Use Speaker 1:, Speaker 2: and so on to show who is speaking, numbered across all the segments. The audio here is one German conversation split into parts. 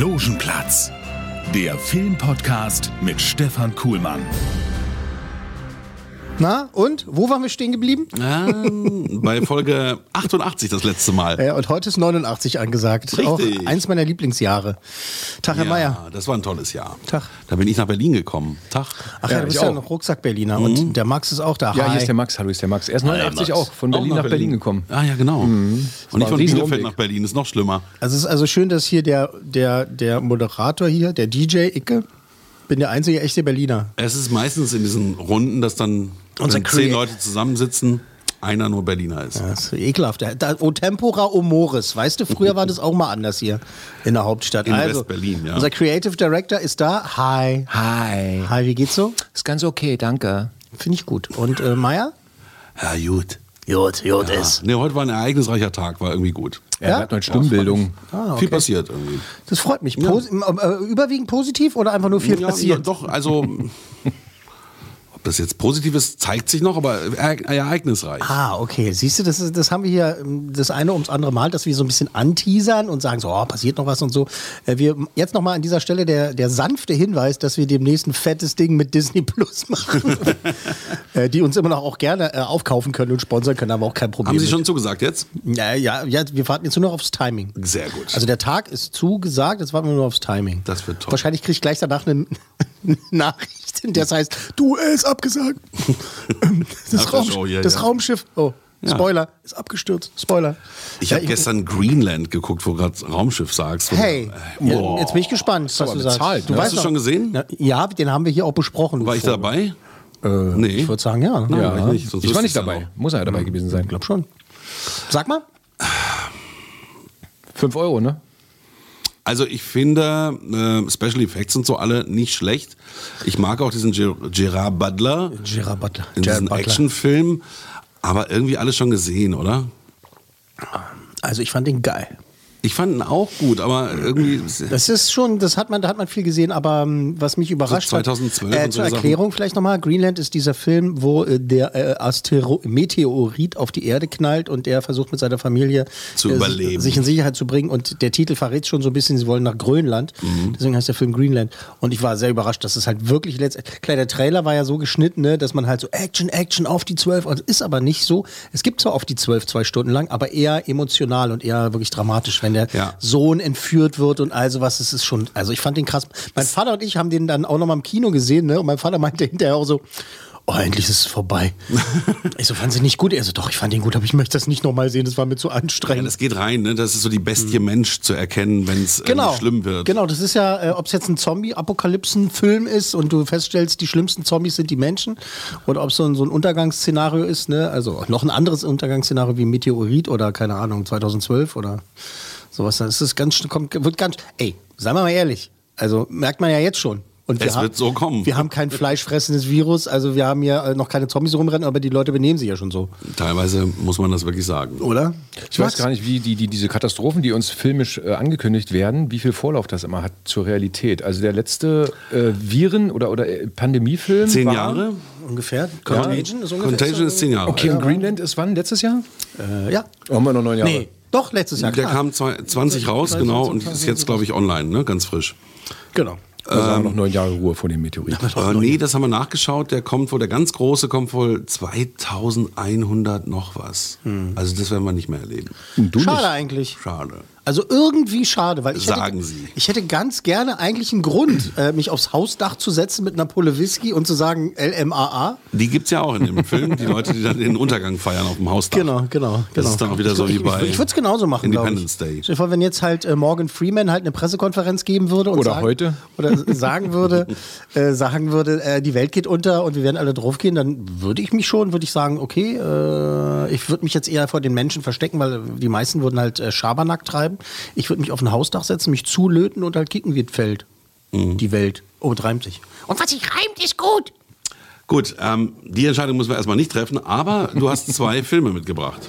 Speaker 1: Logenplatz, der Filmpodcast mit Stefan Kuhlmann.
Speaker 2: Na, und? Wo waren wir stehen geblieben?
Speaker 3: Ähm, bei Folge 88 das letzte Mal.
Speaker 2: Ja, und heute ist 89 angesagt.
Speaker 3: Richtig.
Speaker 2: Auch eins meiner Lieblingsjahre. Tag, Herr Meier.
Speaker 3: das war ein tolles Jahr.
Speaker 2: Tag.
Speaker 3: Da bin ich nach Berlin gekommen. Tag.
Speaker 2: Ach ja,
Speaker 4: Ja,
Speaker 2: du bist
Speaker 4: ich
Speaker 2: ja
Speaker 4: auch.
Speaker 2: noch Rucksack-Berliner.
Speaker 3: Mhm.
Speaker 2: Und der Max ist auch da.
Speaker 4: Ja,
Speaker 2: Hi.
Speaker 4: hier ist der Max. Hallo, ist der Max. Er ist 89 auch, von Berlin nach Berlin gekommen.
Speaker 3: Ah ja, genau. Und nicht von Bielefeld nach Berlin, ist noch schlimmer.
Speaker 2: Also es ist also schön, dass hier der, der, der Moderator hier, der DJ Icke, bin der einzige echte Berliner.
Speaker 3: Es ist meistens in diesen Runden, dass dann
Speaker 2: Unser
Speaker 3: wenn zehn Leute zusammensitzen, einer nur Berliner ist.
Speaker 2: Das ist ekelhaft. Da, o Tempora o Moris. Weißt du, früher war das auch mal anders hier in der Hauptstadt.
Speaker 3: In
Speaker 2: also,
Speaker 3: West-Berlin, ja.
Speaker 2: Unser Creative Director ist da. Hi.
Speaker 4: Hi.
Speaker 2: Hi, wie geht's so?
Speaker 4: Ist ganz okay, danke.
Speaker 2: Finde ich gut. Und äh, Meier?
Speaker 3: Ja, gut.
Speaker 2: Gut, gut
Speaker 3: Ja.
Speaker 2: ist.
Speaker 3: Nee, heute war ein ereignisreicher Tag, war irgendwie gut.
Speaker 4: Er
Speaker 2: Ja?
Speaker 4: hat Stimmbildung.
Speaker 2: Ah,
Speaker 3: Viel passiert irgendwie.
Speaker 2: Das freut mich. Posi äh, überwiegend positiv oder einfach nur viel
Speaker 3: Ja,
Speaker 2: passiert?
Speaker 3: Doch, also. Ob das jetzt positiv ist, zeigt sich noch, aber ereig- ereignisreich.
Speaker 2: Ah, okay. Siehst du, das, ist, das haben wir hier ähm, das eine ums andere Mal, dass wir so ein bisschen anteasern und sagen so, oh, passiert noch was und so. Äh, Wir jetzt nochmal an dieser Stelle der, der sanfte Hinweis, dass wir demnächst ein fettes Ding mit Disney Plus machen. äh, die uns immer noch auch gerne äh, aufkaufen können und sponsern können, haben wir auch kein Problem.
Speaker 3: Haben Sie
Speaker 2: mit.
Speaker 3: schon zugesagt jetzt?
Speaker 2: Ja, ja, ja, wir warten jetzt nur noch aufs Timing.
Speaker 3: Sehr gut.
Speaker 2: Also der Tag ist zugesagt, jetzt warten wir nur aufs Timing.
Speaker 3: Das wird toll.
Speaker 2: Wahrscheinlich kriege ich gleich danach eine, eine Nachricht, in der es heißt, du, er ist abgesagt. Das,
Speaker 3: Nach der
Speaker 2: Raum,
Speaker 3: Show hier,
Speaker 2: das
Speaker 3: ja.
Speaker 2: Raumschiff, oh,
Speaker 3: Ja.
Speaker 2: Spoiler, ist abgestürzt. Spoiler.
Speaker 3: Ich
Speaker 2: Ja,
Speaker 3: habe gestern Greenland geguckt, wo gerade Raumschiff sagst.
Speaker 2: Hey,
Speaker 3: Äh,
Speaker 2: ja,
Speaker 3: boah.
Speaker 2: jetzt bin ich gespannt, was du sagst. du
Speaker 4: ne?
Speaker 3: Hast du
Speaker 2: doch-
Speaker 3: schon gesehen?
Speaker 2: Na, ja, den haben wir hier auch besprochen.
Speaker 3: War ich dabei? nee.
Speaker 2: Ich würde sagen, ja.
Speaker 3: Nein,
Speaker 4: Ja,
Speaker 3: war ich
Speaker 4: ich war nicht
Speaker 3: ja
Speaker 4: dabei.
Speaker 3: noch.
Speaker 4: Muss er ja dabei gewesen sein.
Speaker 2: Ich glaube schon. Sag mal.
Speaker 4: 5 Euro, ne?
Speaker 3: Also ich finde äh, Special Effects und so alle nicht schlecht. Ich mag auch diesen Ger Gerard Butler
Speaker 2: Gerard Butler.
Speaker 3: in
Speaker 2: Gerard
Speaker 3: diesen
Speaker 2: Butler.
Speaker 3: Actionfilm, aber irgendwie alles schon gesehen, oder?
Speaker 2: Also ich fand den geil.
Speaker 3: Ich fand ihn auch gut, aber irgendwie
Speaker 2: Das ist schon, das hat man, da hat man viel gesehen, aber ähm, was mich überrascht
Speaker 3: 2012
Speaker 2: hat, äh,
Speaker 3: und
Speaker 2: zur
Speaker 3: so
Speaker 2: Erklärung vielleicht nochmal, Greenland ist dieser Film, wo äh, der äh, Astero Meteorit auf die Erde knallt und er versucht mit seiner Familie
Speaker 3: Zu
Speaker 2: äh,
Speaker 3: überleben.
Speaker 2: sich in Sicherheit zu bringen. Und der Titel verrät schon so ein bisschen, sie wollen nach Grönland,
Speaker 3: Mhm.
Speaker 2: deswegen heißt der Film Greenland. Und ich war sehr überrascht, dass es halt wirklich letztendlich, klar, der Trailer war ja so geschnitten, ne, dass man halt so Action, Action auf die zwölf, und ist aber nicht so, es gibt zwar auf die zwölf zwei Stunden lang, aber eher emotional und eher wirklich dramatisch, wenn der
Speaker 3: Ja.
Speaker 2: Sohn entführt wird und all sowas. Es ist schon, also ich fand den krass. Mein Vater und ich haben den dann auch noch mal im Kino gesehen, ne? Und mein Vater meinte hinterher auch so, oh, endlich ist es vorbei. ich so, fand sie nicht gut? Er so, doch, ich fand den gut, aber ich möchte das nicht noch mal sehen, das war mir zu
Speaker 3: ja,
Speaker 2: anstrengend.
Speaker 3: das geht rein, ne? Das ist so die Bestie Mensch zu erkennen, wenn es
Speaker 2: Genau.
Speaker 3: schlimm wird.
Speaker 2: Genau, das ist ja, äh, ob es jetzt ein Zombie-Apokalypsen-Film ist und du feststellst, die schlimmsten Zombies sind die Menschen oder ob es so ein, so ein Untergangsszenario ist, ne? Also noch ein anderes Untergangsszenario wie Meteorit oder keine Ahnung, 2012 oder sowas. Das ist ganz, kommt, wird ganz, ey, seien wir mal ehrlich. Also merkt man ja jetzt schon. Und wir
Speaker 3: Es
Speaker 2: haben,
Speaker 3: wird so kommen.
Speaker 2: Wir haben kein fleischfressendes Virus, also wir haben ja äh, noch keine Zombies rumrennen, aber die Leute benehmen sich ja schon so,
Speaker 3: Teilweise muss man das wirklich sagen.
Speaker 2: oder?
Speaker 4: Ich weiß gar nicht, wie die, die, diese Katastrophen, die uns filmisch äh, angekündigt werden, wie viel Vorlauf das immer hat zur Realität. Also der letzte äh, Viren- oder, oder äh, Pandemiefilm.
Speaker 3: Zehn
Speaker 4: war,
Speaker 3: Jahre?
Speaker 2: Ungefähr. Contagion ist ungefähr.
Speaker 3: Contagion ist zehn Jahre.
Speaker 4: Okay, und Greenland ist wann? Letztes Jahr?
Speaker 2: Äh, ja.
Speaker 4: Oh, haben wir noch neun Jahre.
Speaker 2: Nee, doch, letztes Jahr.
Speaker 3: Der
Speaker 2: klar.
Speaker 3: kam zwei- 20 raus, genau, und ist jetzt, glaube ich, online, ne? Ganz frisch.
Speaker 2: Genau.
Speaker 4: Also haben wir noch neun Jahre Ruhe vor dem Meteorit.
Speaker 3: Äh, nee, das haben wir nachgeschaut. Der kommt wohl, der ganz große kommt wohl 2100 noch was. Also das werden wir nicht mehr erleben.
Speaker 2: Schade eigentlich.
Speaker 3: Schade.
Speaker 2: Also irgendwie schade, weil ich
Speaker 3: Sagen
Speaker 2: hätte,
Speaker 3: Sie.
Speaker 2: ich hätte ganz gerne eigentlich einen Grund, äh, mich aufs Hausdach zu setzen mit einer Pulle Whisky und zu sagen LMAA.
Speaker 3: Die gibt's ja auch in dem Film, die Leute, die dann den Untergang feiern auf dem Hausdach.
Speaker 2: Genau, genau.
Speaker 3: Das
Speaker 2: genau.
Speaker 3: ist dann auch wieder so wie
Speaker 2: ich,
Speaker 3: bei
Speaker 2: Ich, ich würde es genauso machen,
Speaker 3: Independence
Speaker 2: ich.
Speaker 3: Day.
Speaker 2: Stell wenn jetzt halt äh, Morgan Freeman halt eine Pressekonferenz geben würde und
Speaker 4: Oder
Speaker 2: sagen,
Speaker 4: heute.
Speaker 2: oder sagen würde, äh, sagen würde, äh, die Welt geht unter und wir werden alle draufgehen, dann würde ich mich schon, würde ich sagen, okay, äh, ich würde mich jetzt eher vor den Menschen verstecken, weil die meisten würden halt äh, Schabernack treiben werden. Ich würde mich auf ein Hausdach setzen, mich zulöten und halt kicken, wie es fällt.
Speaker 3: Mhm.
Speaker 2: Die Welt. Oh, es reimt sich. Und was sich reimt, ist gut.
Speaker 3: Gut, ähm, die Entscheidung müssen wir erstmal nicht treffen, aber du hast zwei Filme mitgebracht.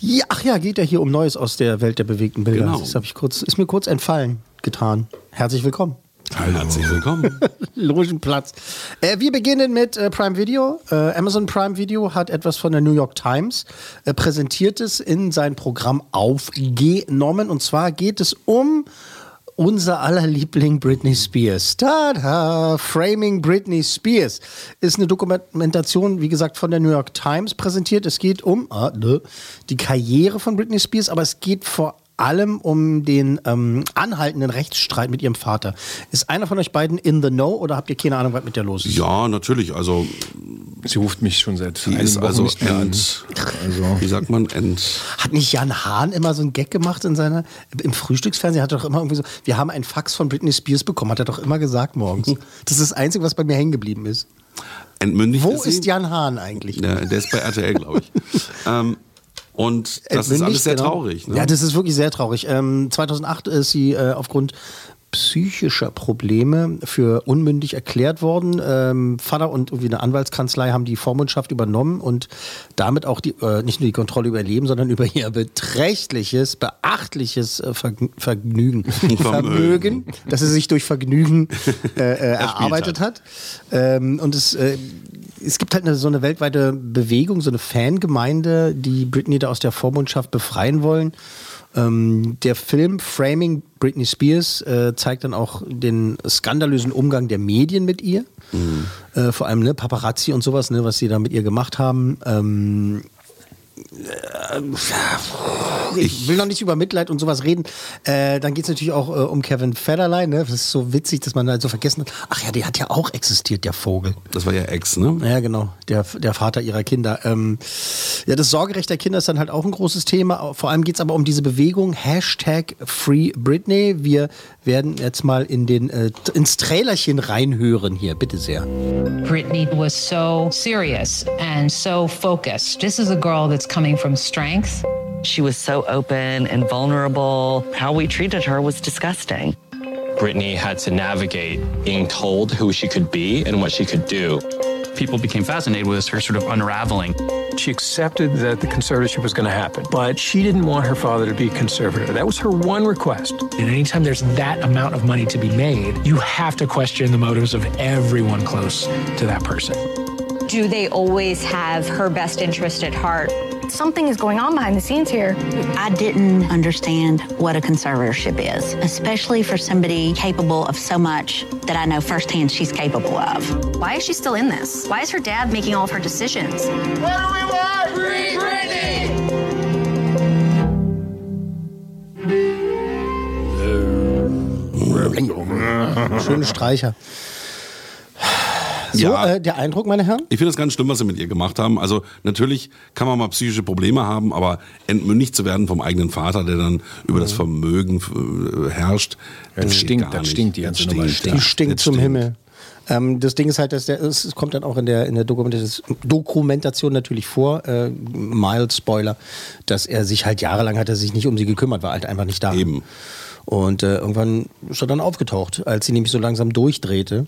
Speaker 2: Ja, ach ja, geht ja hier um Neues aus der Welt der bewegten Bilder.
Speaker 3: Genau.
Speaker 2: Das ich kurz, ist mir kurz entfallen getan. Herzlich willkommen.
Speaker 3: Herzlich willkommen.
Speaker 2: Logenplatz. Äh, wir beginnen mit äh, Prime Video. Äh, Amazon Prime Video hat etwas von der New York Times äh, präsentiertes in sein Programm aufgenommen. Und zwar geht es um unser aller Liebling Britney Spears. Tada! Framing Britney Spears ist eine Dokumentation, wie gesagt, von der New York Times präsentiert. Es geht um ah, ne, die Karriere von Britney Spears, aber es geht vor allem um den ähm, anhaltenden Rechtsstreit mit ihrem Vater. Ist einer von euch beiden in the know oder habt ihr keine Ahnung, was mit der los ist?
Speaker 3: Ja, natürlich. Also,
Speaker 4: Sie ruft mich schon seit
Speaker 3: die
Speaker 4: einigen
Speaker 3: ist
Speaker 4: Wochen
Speaker 3: also
Speaker 4: nicht mehr an.
Speaker 3: end.
Speaker 4: Also,
Speaker 3: Wie sagt man? End.
Speaker 2: Hat nicht Jan Hahn immer so einen Gag gemacht in seiner im Frühstücksfernsehen? Hat er doch immer irgendwie so, wir haben einen Fax von Britney Spears bekommen, hat er doch immer gesagt morgens. Das ist das Einzige, was bei mir hängen geblieben ist.
Speaker 3: Entmündigt
Speaker 2: Wo
Speaker 3: ist sie.
Speaker 2: ist Jan Hahn eigentlich?
Speaker 3: Der, der ist bei RTL, glaube ich. ähm, und das ist
Speaker 2: Entmündigt,
Speaker 3: alles sehr
Speaker 2: genau.
Speaker 3: traurig. Ne?
Speaker 2: Ja, das ist wirklich sehr traurig. Ähm, 2008 ist sie äh, aufgrund psychischer Probleme für unmündig erklärt worden. Ähm, Vater und irgendwie eine Anwaltskanzlei haben die Vormundschaft übernommen und damit auch die, äh, nicht nur die Kontrolle über ihr Leben, sondern über ihr beträchtliches, beachtliches äh, Vergn- Vergnügen, Vermögen, das sie sich durch Vergnügen äh, äh, erarbeitet hat. Ähm, und es äh, es gibt halt eine, so eine weltweite Bewegung, so eine Fangemeinde, die Britney da aus der Vormundschaft befreien wollen. Ähm, der Film Framing Britney Spears äh, zeigt dann auch den skandalösen Umgang der Medien mit ihr. Äh, vor allem ne, Paparazzi und sowas, ne, was sie da mit ihr gemacht haben. Ähm, ich will noch nicht über Mitleid und sowas reden. Äh, dann geht es natürlich auch äh, um Kevin Federline. Ne? Das ist so witzig, dass man halt so vergessen hat. Ach ja, der hat ja auch existiert, der Vogel.
Speaker 3: Das war ja Ex, ne?
Speaker 2: Ja, genau, der, der Vater ihrer Kinder. Ähm, ja, das Sorgerecht der Kinder ist dann halt auch ein großes Thema. Vor allem geht es aber um diese Bewegung Hashtag Free Britney. Wir werden jetzt mal in den, äh, ins Trailerchen reinhören hier, bitte sehr.
Speaker 5: Brittany was so serious and so focused. This is a girl that's coming from strength.
Speaker 6: She was so open and vulnerable. How we treated her was disgusting.
Speaker 7: Brittany had to navigate being told who she could be and what she could do.
Speaker 8: people became fascinated with her sort of unraveling.
Speaker 9: She accepted that the conservatorship was going to happen, but she didn't want her father to be conservator. That was her one request.
Speaker 10: And anytime there's that amount of money to be made, you have to question the motives of everyone close to that person.
Speaker 11: Do they always have her best interest at heart?
Speaker 12: Something is going on behind the scenes here.
Speaker 13: I didn't understand what a conservatorship is, especially for somebody capable of so much that I know firsthand she's capable of.
Speaker 12: Why is she still in this? Why is her dad making all of her decisions?
Speaker 14: What do we want? Free Britney!
Speaker 2: Schöne Streicher. So,
Speaker 3: Ja.
Speaker 2: äh, der Eindruck, meine Herren?
Speaker 3: Ich finde es ganz schlimm, was sie mit ihr gemacht haben. Also natürlich kann man mal psychische Probleme haben, aber entmündigt zu werden vom eigenen Vater, der dann über das Vermögen äh, herrscht,
Speaker 4: das
Speaker 3: geht
Speaker 4: stinkt,
Speaker 3: gar
Speaker 4: das
Speaker 3: nicht.
Speaker 4: stinkt die ganze
Speaker 3: Das
Speaker 4: Nummer.
Speaker 3: stinkt,
Speaker 2: stinkt
Speaker 3: Das
Speaker 2: zum
Speaker 3: stinkt.
Speaker 2: Himmel. Ähm, das Ding ist halt, dass der, es kommt dann auch in der, in der Dokumentation, Dokumentation natürlich vor, äh, mild Spoiler, dass er sich halt jahrelang hat er sich nicht um sie gekümmert, war halt einfach nicht da.
Speaker 3: Eben.
Speaker 2: Und äh, irgendwann ist er dann aufgetaucht, als sie nämlich so langsam durchdrehte.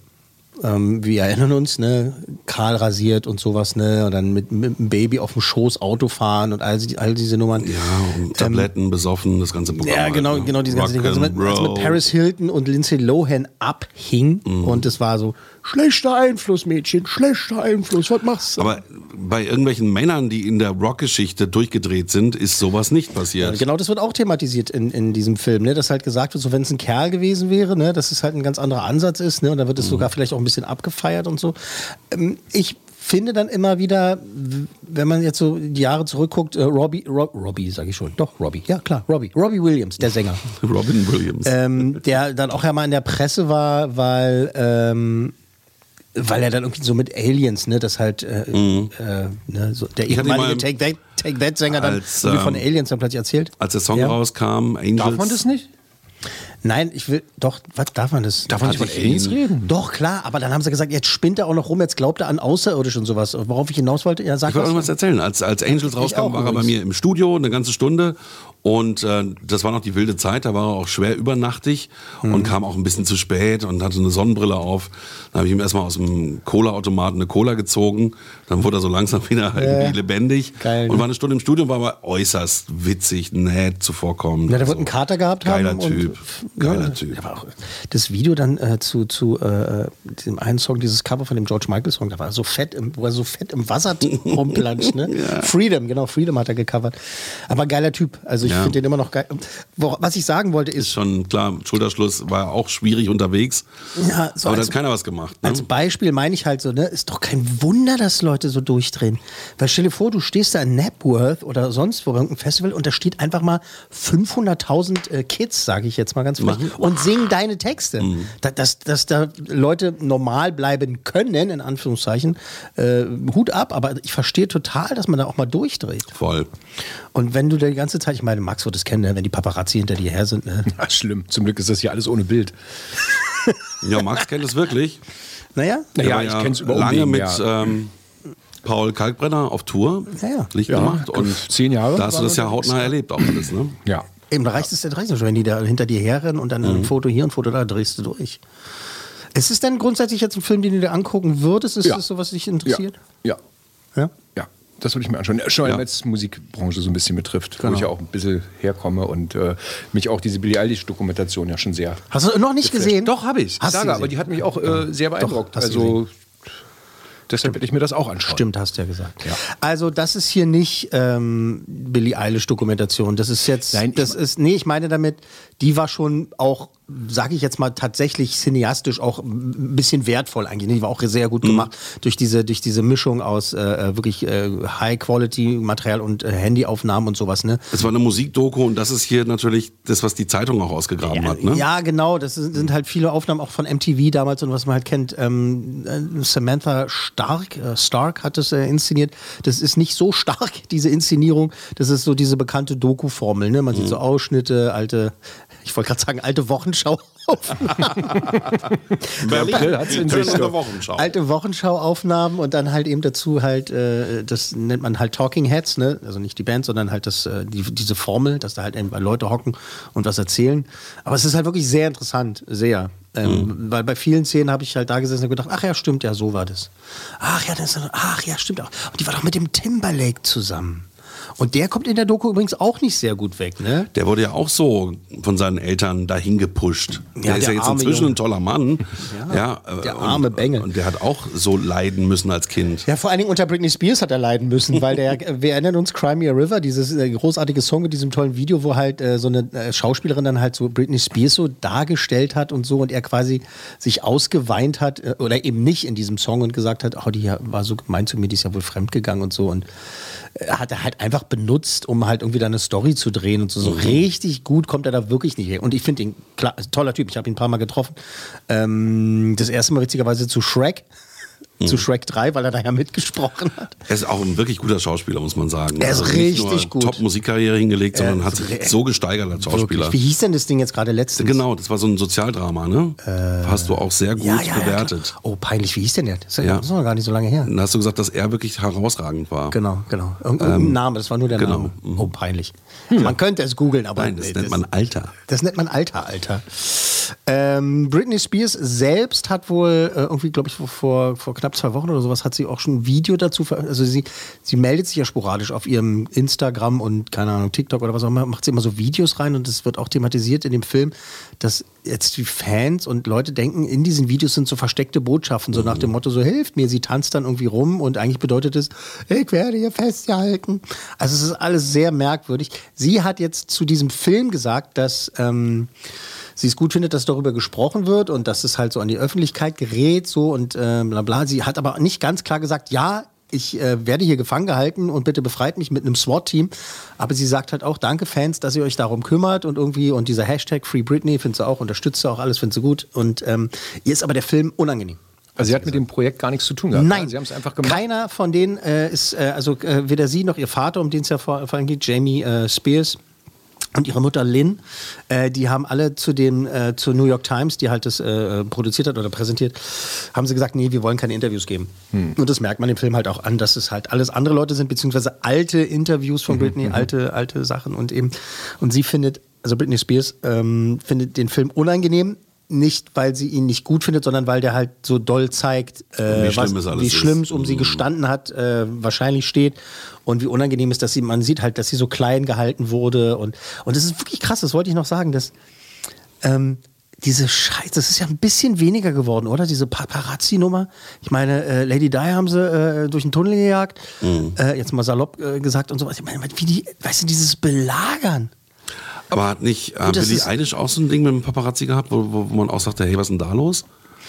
Speaker 2: Ähm, wir erinnern uns, ne, kahl rasiert und sowas, ne, und dann mit, mit dem Baby auf dem Schoß Auto fahren und all, all diese Nummern.
Speaker 3: Ja, und Tabletten, besoffen, das ganze Programm.
Speaker 2: Ja,
Speaker 3: halt,
Speaker 2: genau,
Speaker 3: ne?
Speaker 2: genau diese ganze Ding. Also mit, als mit. Paris Hilton und Lindsay Lohan abhing
Speaker 3: Mhm.
Speaker 2: und es war so, schlechter Einfluss, Mädchen, schlechter Einfluss, was machst du?
Speaker 3: Aber bei irgendwelchen Männern, die in der Rockgeschichte durchgedreht sind, ist sowas nicht passiert.
Speaker 2: Genau, das wird auch thematisiert in, in diesem Film, ne? dass halt gesagt wird, so wenn es ein Kerl gewesen wäre, ne? dass es halt ein ganz anderer Ansatz ist ne? und da wird es
Speaker 3: Mhm.
Speaker 2: sogar vielleicht auch ein bisschen abgefeiert und so. Ähm, ich finde dann immer wieder, wenn man jetzt so die Jahre zurückguckt, äh, Robbie, Rob, Robbie sage ich schon, doch Robbie, ja klar, Robbie, Robbie Williams, der Sänger.
Speaker 3: Robin Williams.
Speaker 2: ähm, der dann auch ja mal in der Presse war, weil, ähm, weil er dann irgendwie so mit Aliens, ne, das halt äh, äh, ne, so der
Speaker 3: Mhm.
Speaker 2: Ehemalige
Speaker 3: mal
Speaker 2: Take That, Take That Sänger dann
Speaker 3: als,
Speaker 2: irgendwie von
Speaker 3: ähm,
Speaker 2: Aliens dann plötzlich erzählt.
Speaker 3: Als der Song
Speaker 2: Ja.
Speaker 3: rauskam, Angels.
Speaker 4: Darf man das nicht?
Speaker 2: Nein, ich will, doch, was darf man das?
Speaker 4: Darf man nicht von Aliens reden?
Speaker 2: Doch, klar, aber dann haben sie gesagt, jetzt spinnt er auch noch rum, jetzt glaubt er an Außerirdisch und sowas. Worauf ich hinaus wollte, ja, sag
Speaker 3: Ich wollte
Speaker 2: was.
Speaker 3: irgendwas erzählen. Als, als Angels rauskam, war er bei mir im Studio eine ganze Stunde. Und äh, das war noch die wilde Zeit, da war er auch schwer übernachtig
Speaker 2: Mhm.
Speaker 3: und kam auch ein bisschen zu spät und hatte eine Sonnenbrille auf. Dann habe ich ihm erstmal aus dem Cola-Automaten eine Cola gezogen. Dann wurde er so langsam wieder irgendwie lebendig.
Speaker 2: Geil,
Speaker 3: und war eine Stunde im Studio, war aber äußerst witzig, nett, zuvorkommend.
Speaker 2: Ja, der wird einen Kater gehabt
Speaker 3: Geiler
Speaker 2: haben.
Speaker 3: Typ. Geiler
Speaker 2: ja,
Speaker 3: Typ.
Speaker 2: das Video dann äh, zu, zu äh, diesem einen Song, dieses Cover von dem George Michael Song, da war er so fett, im, wo er so fett im Wasser rumplanscht. Ne? Freedom, genau, Freedom hat er gecovert. Aber geiler Typ. Also ich
Speaker 3: Ja.
Speaker 2: finde den immer noch geil. Was ich sagen wollte ist,
Speaker 3: Schon klar, Schulterschluss war auch schwierig unterwegs.
Speaker 2: Ja, so
Speaker 3: aber da hat keiner was gemacht. Ne?
Speaker 2: Als Beispiel meine ich halt so, ne, ist doch kein Wunder, dass Leute so durchdrehen. Weil stell dir vor, du stehst da in Napworth oder sonst wo, bei irgendeinem Festival und da steht einfach mal 500.000 äh, Kids, sage ich jetzt mal ganz frech,
Speaker 3: Machen-
Speaker 2: und singen deine Texte. Da, dass, dass da Leute normal bleiben können, in Anführungszeichen, äh, Hut ab, aber ich verstehe total, dass man da auch mal durchdreht.
Speaker 3: Voll.
Speaker 2: Und wenn du da die ganze Zeit, ich meine, Max wird es kennen, ne, wenn die Paparazzi hinter dir her sind, ne?
Speaker 4: Ja, schlimm. Zum Glück ist das hier alles ohne Bild.
Speaker 3: Ja, Max kennt es wirklich.
Speaker 2: Naja,
Speaker 4: Naja,
Speaker 3: war
Speaker 4: ich
Speaker 3: ja
Speaker 4: kenn's über
Speaker 3: lange
Speaker 4: Umwegen,
Speaker 3: mit
Speaker 4: ja.
Speaker 3: ähm, Paul Kalkbrenner auf Tour.
Speaker 2: Ja, ja.
Speaker 3: Licht
Speaker 4: Ja,
Speaker 3: gemacht. Und
Speaker 4: zehn Jahre
Speaker 3: Da hast du das ja hautnah erlebt, auch alles, ne?
Speaker 4: Ja.
Speaker 2: Eben, da reicht es 30 schon, wenn die da hinter dir herrennen und dann
Speaker 3: Mhm.
Speaker 2: ein Foto hier und ein Foto da, drehst du durch. Ist es denn grundsätzlich jetzt ein Film, den du dir angucken würdest? Ist
Speaker 4: Ja.
Speaker 2: das so, was dich interessiert?
Speaker 4: Ja.
Speaker 2: Ja.
Speaker 4: Ja. Das würde ich mir anschauen. Schon
Speaker 3: Ja.
Speaker 4: weil es Musikbranche so ein bisschen betrifft, wo
Speaker 2: Genau.
Speaker 4: ich ja auch ein bisschen herkomme und äh, mich auch diese Billie Eilish-Dokumentation ja schon sehr.
Speaker 2: Hast du noch nicht
Speaker 4: geflasht.
Speaker 2: gesehen?
Speaker 4: Doch, habe ich.
Speaker 2: Hast du
Speaker 4: Sage, aber die hat mich auch äh, sehr beeindruckt.
Speaker 2: du
Speaker 4: also deshalb werde ich mir das auch anschauen.
Speaker 2: Stimmt, hast du ja gesagt.
Speaker 4: Ja.
Speaker 2: Also das ist hier nicht ähm, Billie Eilish Dokumentation. Das ist jetzt,
Speaker 4: Nein,
Speaker 2: das ist, nee, ich meine damit, die war schon auch, sage ich jetzt mal tatsächlich cineastisch auch ein bisschen wertvoll eigentlich. Die war auch sehr
Speaker 4: Mhm.
Speaker 2: gut gemacht durch diese, durch diese Mischung aus äh, wirklich äh, High-Quality-Material und äh, Handyaufnahmen und sowas. Ne?
Speaker 3: Es war eine Musikdoku und das ist hier natürlich das, was die Zeitung auch ausgegraben hat, ne?
Speaker 2: Ja, genau. Das sind, halt viele Aufnahmen auch von MTV damals und was man halt kennt. Ähm, äh, Samantha Stark, äh, Stark hat es äh, inszeniert. Das ist nicht so stark, diese Inszenierung. Das ist so diese bekannte Doku-Formel. Ne? Man sieht so Ausschnitte, alte, ich wollte gerade sagen, alte Wochenschau.
Speaker 4: April hat's in sich, doch.
Speaker 3: Wochenschau.
Speaker 2: alte Wochenschauaufnahmen und dann halt eben dazu halt, äh, das nennt man halt Talking Heads, ne? also nicht die Band, sondern halt das, äh, die, diese Formel, dass da halt eben Leute hocken und was erzählen. Aber es ist halt wirklich sehr interessant, sehr. Ähm, Weil bei vielen Szenen habe ich halt da gesessen und gedacht, ach ja, stimmt, ja, so war das. Ach ja, das, ach ja, stimmt auch. Und die war doch mit dem Timberlake zusammen. Und der kommt in der Doku übrigens auch nicht sehr gut weg, ne?
Speaker 3: Der wurde ja auch so von seinen Eltern dahin gepusht.
Speaker 2: Ja,
Speaker 3: der ist
Speaker 2: der
Speaker 3: ja jetzt inzwischen
Speaker 2: Junge.
Speaker 3: ein toller Mann. Ja, äh,
Speaker 2: der arme
Speaker 3: und,
Speaker 2: Bengel.
Speaker 3: Und der hat auch so leiden müssen als Kind.
Speaker 2: Ja, vor allen Dingen unter Britney Spears hat er leiden müssen, weil der, wir erinnern uns, Cry Me a River, dieses äh, großartige Song mit diesem tollen Video, wo halt äh, so eine äh, Schauspielerin dann halt so Britney Spears so dargestellt hat und so und er quasi sich ausgeweint hat äh, oder eben nicht in diesem Song und gesagt hat, oh, die war so gemein zu mir, die ist ja wohl fremdgegangen und so und äh, hat er halt einfach benutzt, um halt irgendwie da eine Story zu drehen und so. So richtig gut kommt er da wirklich nicht her. Und ich finde ihn klar, toller Typ. Ich habe ihn ein paar Mal getroffen. Ähm, das erste Mal witzigerweise zu Shrek. Zu Shrek 3, weil er da ja mitgesprochen hat.
Speaker 3: Er ist auch ein wirklich guter Schauspieler, muss man sagen.
Speaker 2: Er ist
Speaker 3: nicht
Speaker 2: richtig
Speaker 3: nur
Speaker 2: gut.
Speaker 3: Top-Musikkarriere hingelegt, sondern
Speaker 2: Er
Speaker 3: hat
Speaker 2: ist
Speaker 3: sich so gesteigert als Schauspieler.
Speaker 2: Wirklich. Wie hieß denn das Ding jetzt gerade letztens?
Speaker 3: Genau, das war so ein Sozialdrama, ne? Hast du auch sehr gut
Speaker 2: Äh, Ja, ja, ja,
Speaker 3: bewertet.
Speaker 2: klar. oh, peinlich. Wie hieß denn der? Das ist, ja.
Speaker 3: Ja.
Speaker 2: das ist noch gar nicht so lange her.
Speaker 3: Dann hast du gesagt, dass er wirklich herausragend war.
Speaker 2: Genau, genau. Irgend- Irgendein
Speaker 3: Ähm,
Speaker 2: Name, das war nur der
Speaker 3: genau.
Speaker 2: Name. Oh, peinlich. Man könnte es googeln, aber
Speaker 3: Nein, das
Speaker 2: nee,
Speaker 3: nennt man Alter.
Speaker 2: Das nennt man Alter, Alter. Ähm, Britney Spears selbst hat wohl äh, irgendwie, glaube ich, vor- vor, vor knapp zwei Wochen oder sowas, hat sie auch schon ein Video dazu ver Also sie, sie meldet sich ja sporadisch auf ihrem Instagram und, keine Ahnung, TikTok oder was auch immer, macht sie immer so Videos rein und es wird auch thematisiert in dem Film, dass jetzt die Fans und Leute denken, in diesen Videos sind so versteckte Botschaften, so nach dem Motto, so hilft mir, sie tanzt dann irgendwie rum und eigentlich bedeutet es, ich werde hier festgehalten. Also es ist alles sehr merkwürdig. Sie hat jetzt zu diesem Film gesagt, dass ähm, sie es gut findet, dass darüber gesprochen wird und dass es halt so an die Öffentlichkeit gerät, so und äh, bla bla. Sie hat aber nicht ganz klar gesagt, ja, ich äh, werde hier gefangen gehalten und bitte befreit mich mit einem SWAT-Team. Aber sie sagt halt auch, danke Fans, dass ihr euch darum kümmert und irgendwie und dieser Hashtag Free Britney findet sie auch, unterstützt sie auch alles, findet sie gut. Und ähm, ihr ist aber der Film unangenehm.
Speaker 4: Also sie hat mit dem Projekt gar nichts zu tun gehabt.
Speaker 2: Nein,
Speaker 4: Sie haben es einfach gemacht.
Speaker 2: Keiner von denen äh, ist, äh, also äh, weder sie noch ihr Vater, um den es ja vor, vor allem geht, Jamie äh, Spears, und ihre Mutter Lynn, äh, die haben alle zu dem äh, zur New York Times, die halt das äh, produziert hat oder präsentiert, haben sie gesagt, nee, wir wollen keine Interviews geben.
Speaker 4: Hm.
Speaker 2: Und das merkt man im Film halt auch an, dass es halt alles andere Leute sind, beziehungsweise alte Interviews von
Speaker 4: Mhm,
Speaker 2: Britney,
Speaker 4: mhm.
Speaker 2: alte alte Sachen und eben und sie findet, also Britney Spears ähm, findet den Film unangenehm. Nicht, weil sie ihn nicht gut findet, sondern weil der halt so doll zeigt, äh,
Speaker 3: Wie schlimm es alles
Speaker 2: wie schlimm es um sie
Speaker 3: Mhm.
Speaker 2: gestanden hat, äh, wahrscheinlich steht und wie unangenehm ist, dass sie, man sieht halt, dass sie so klein gehalten wurde und und das ist wirklich krass, das wollte ich noch sagen, dass ähm, diese Scheiße, das ist ja ein bisschen weniger geworden, oder? Diese Paparazzi-Nummer. Ich meine, äh, Lady Di haben sie äh, durch den Tunnel gejagt,
Speaker 3: Mhm.
Speaker 2: äh, jetzt mal salopp äh, gesagt und sowas. Ich meine, wie die, weißt du, dieses Belagern.
Speaker 3: Aber hat nicht äh,
Speaker 2: Gut,
Speaker 3: Billie Eilish auch so ein Ding mit dem Paparazzi gehabt, wo, wo, wo man auch sagte, hey, was ist denn da los?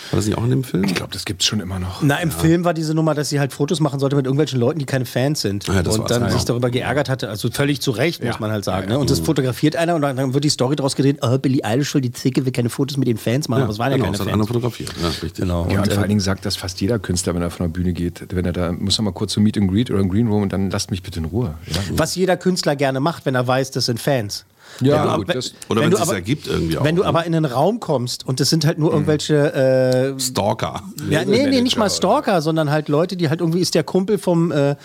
Speaker 3: War das nicht auch in dem Film? Ich
Speaker 4: glaube, das gibt's schon immer noch.
Speaker 2: Na, im Film war diese Nummer, dass sie halt Fotos machen sollte mit irgendwelchen Leuten, die keine Fans sind.
Speaker 3: Ah ja, das
Speaker 2: und dann
Speaker 3: ja,
Speaker 2: sich
Speaker 3: ja.
Speaker 2: darüber geärgert hatte. Also völlig zu Recht, muss
Speaker 4: Ja.
Speaker 2: man halt sagen.
Speaker 4: Ja, ja.
Speaker 2: Ne? Und das
Speaker 3: Mhm.
Speaker 2: fotografiert einer und dann, wird die Story draus gedreht, oh, Billie Eilish will die Zicke, will keine Fotos mit den Fans machen. aber es waren ja
Speaker 3: genau,
Speaker 2: keine
Speaker 3: das hat
Speaker 2: Fans.
Speaker 3: einer fotografiert. Ja, richtig.
Speaker 2: Genau.
Speaker 4: Ja, und,
Speaker 2: Und,
Speaker 4: vor
Speaker 2: äh,
Speaker 4: allen Dingen sagt das fast jeder Künstler, wenn er von der Bühne geht. Wenn er da, muss er mal kurz zum Meet and Greet oder im Green Room und dann lasst mich bitte in Ruhe. Ja.
Speaker 2: Was jeder Künstler gerne macht, wenn er weiß, das sind Fans.
Speaker 4: Ja,
Speaker 2: Wenn du-
Speaker 4: gut, das-
Speaker 3: Oder wenn es
Speaker 2: aber-
Speaker 3: ergibt irgendwie auch.
Speaker 2: Wenn du
Speaker 3: ne?
Speaker 2: aber in einen Raum kommst und das sind halt nur irgendwelche äh,
Speaker 3: Stalker.
Speaker 2: Ja, nee, nee, nicht mal Stalker, sondern halt Leute, die halt irgendwie ist der Kumpel vom, äh,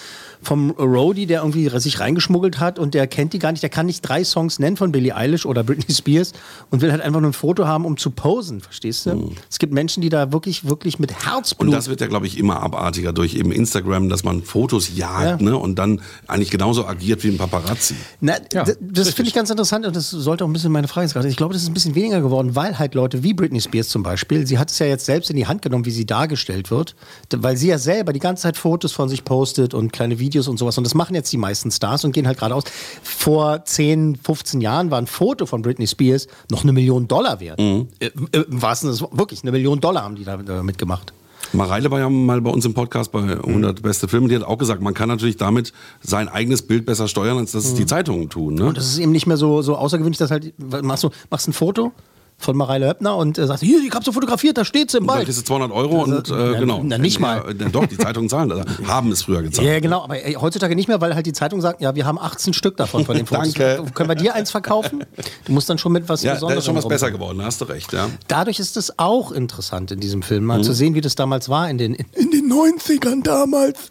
Speaker 2: vom Roadie, der irgendwie sich reingeschmuggelt hat und der kennt die gar nicht, der kann nicht drei Songs nennen von Billie Eilish oder Britney Spears und will halt einfach nur ein Foto haben, um zu posen, verstehst du? Es gibt Menschen, die da wirklich, wirklich mit Herzblut
Speaker 3: Und das wird ja, glaube ich, immer abartiger durch eben Instagram, dass man Fotos jagt
Speaker 2: Ja.
Speaker 3: ne? und dann eigentlich genauso agiert wie ein Paparazzi.
Speaker 2: Na, d- das finde ich ganz interessant und das sollte auch ein bisschen meine Frage sein. Ich glaube, das ist ein bisschen weniger geworden, weil halt Leute wie Britney Spears zum Beispiel, sie hat es ja jetzt selbst in die Hand genommen, wie sie dargestellt wird, weil sie ja selber die ganze Zeit Fotos von sich postet und kleine Videos und sowas und das machen jetzt die meisten Stars und gehen halt geradeaus. Vor 10, 15 Jahren war ein Foto von Britney Spears noch eine Million Dollar wert.
Speaker 3: Mhm.
Speaker 2: Äh, äh, Im wahrsten Sinne, des- wirklich eine Million Dollar haben die da äh, mitgemacht.
Speaker 3: Mareile war ja mal bei uns im Podcast bei
Speaker 2: Mhm.
Speaker 3: 100 beste Filme, die hat auch gesagt, man kann natürlich damit sein eigenes Bild besser steuern, als dass es die Zeitungen tun. Ne?
Speaker 2: Mhm. Und das ist eben nicht mehr so, so außergewöhnlich, dass halt, machst du machst ein Foto von Mareile Höppner und äh, sagst, hier, ich hab's so fotografiert, da steht's im
Speaker 3: Da
Speaker 2: Ball.
Speaker 3: kriegst du 200 Euro und äh,
Speaker 2: Na,
Speaker 3: genau.
Speaker 2: na, nicht mal.
Speaker 3: Ja, doch, die Zeitungen zahlen das. Haben es früher gezahlt.
Speaker 2: Ja, genau, aber ey, heutzutage nicht mehr, weil halt die Zeitung sagt, ja, wir haben 18 Stück davon von den Fotos.
Speaker 3: Danke.
Speaker 2: Können wir dir eins verkaufen? Du musst dann schon mit was
Speaker 3: Ja, da
Speaker 2: Besonderem
Speaker 3: ist schon was
Speaker 2: rum-
Speaker 3: besser geworden, da hast du recht. Ja.
Speaker 2: Dadurch ist es auch interessant in diesem Film, mal
Speaker 3: Mhm.
Speaker 2: zu sehen, wie das damals war in den, in, in den 90ern damals.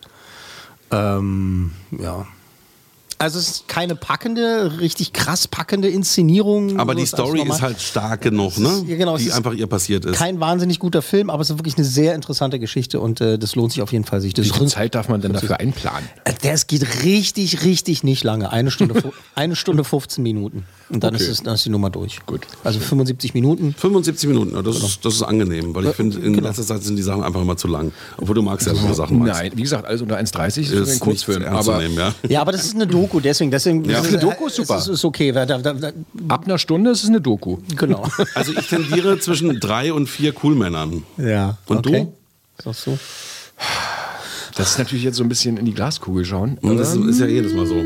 Speaker 2: Ähm, ja. Also es ist keine packende, richtig krass packende Inszenierung.
Speaker 3: Aber die
Speaker 2: ist
Speaker 3: Story ist halt stark genug, ne?
Speaker 2: ja, genau,
Speaker 3: die
Speaker 2: ist
Speaker 3: einfach ihr passiert ist.
Speaker 2: Kein wahnsinnig guter Film, aber es ist wirklich eine sehr interessante Geschichte und äh, das lohnt sich auf jeden Fall, sich das
Speaker 4: Wie viel Zeit darf man denn dafür einplanen?
Speaker 2: Äh, es geht richtig, richtig nicht lange. Eine Stunde, eine Stunde 15 Minuten. Und dann,
Speaker 3: Okay.
Speaker 2: ist, es, dann ist die Nummer durch.
Speaker 3: Gut.
Speaker 2: Also 75 Minuten.
Speaker 3: 75 Minuten, ja, das, ist, das ist angenehm, weil ich finde, in
Speaker 2: Genau.
Speaker 3: letzter Zeit sind die Sachen einfach immer zu lang. Obwohl du magst ja lange Sachen. Max.
Speaker 4: Nein, wie gesagt, alles unter 1,30 ist,
Speaker 3: Ist
Speaker 4: ein Kurzfilm.
Speaker 3: nicht ernst zu
Speaker 4: Aber
Speaker 3: nehmen, ja.
Speaker 2: Ja, aber das ist eine Doku, deswegen. deswegen
Speaker 3: Ja.
Speaker 2: das
Speaker 4: Eine Doku ist super.
Speaker 2: Ist, ist okay. Da, da, da,
Speaker 4: ab einer Stunde ist es eine Doku.
Speaker 2: genau.
Speaker 3: Also ich tendiere zwischen drei und vier Coolmännern.
Speaker 2: ja.
Speaker 3: Und
Speaker 2: okay.
Speaker 3: du?
Speaker 2: Ist auch so.
Speaker 4: Das ist natürlich jetzt so ein bisschen in die Glaskugel schauen.
Speaker 3: Und das ist ja jedes Mal so.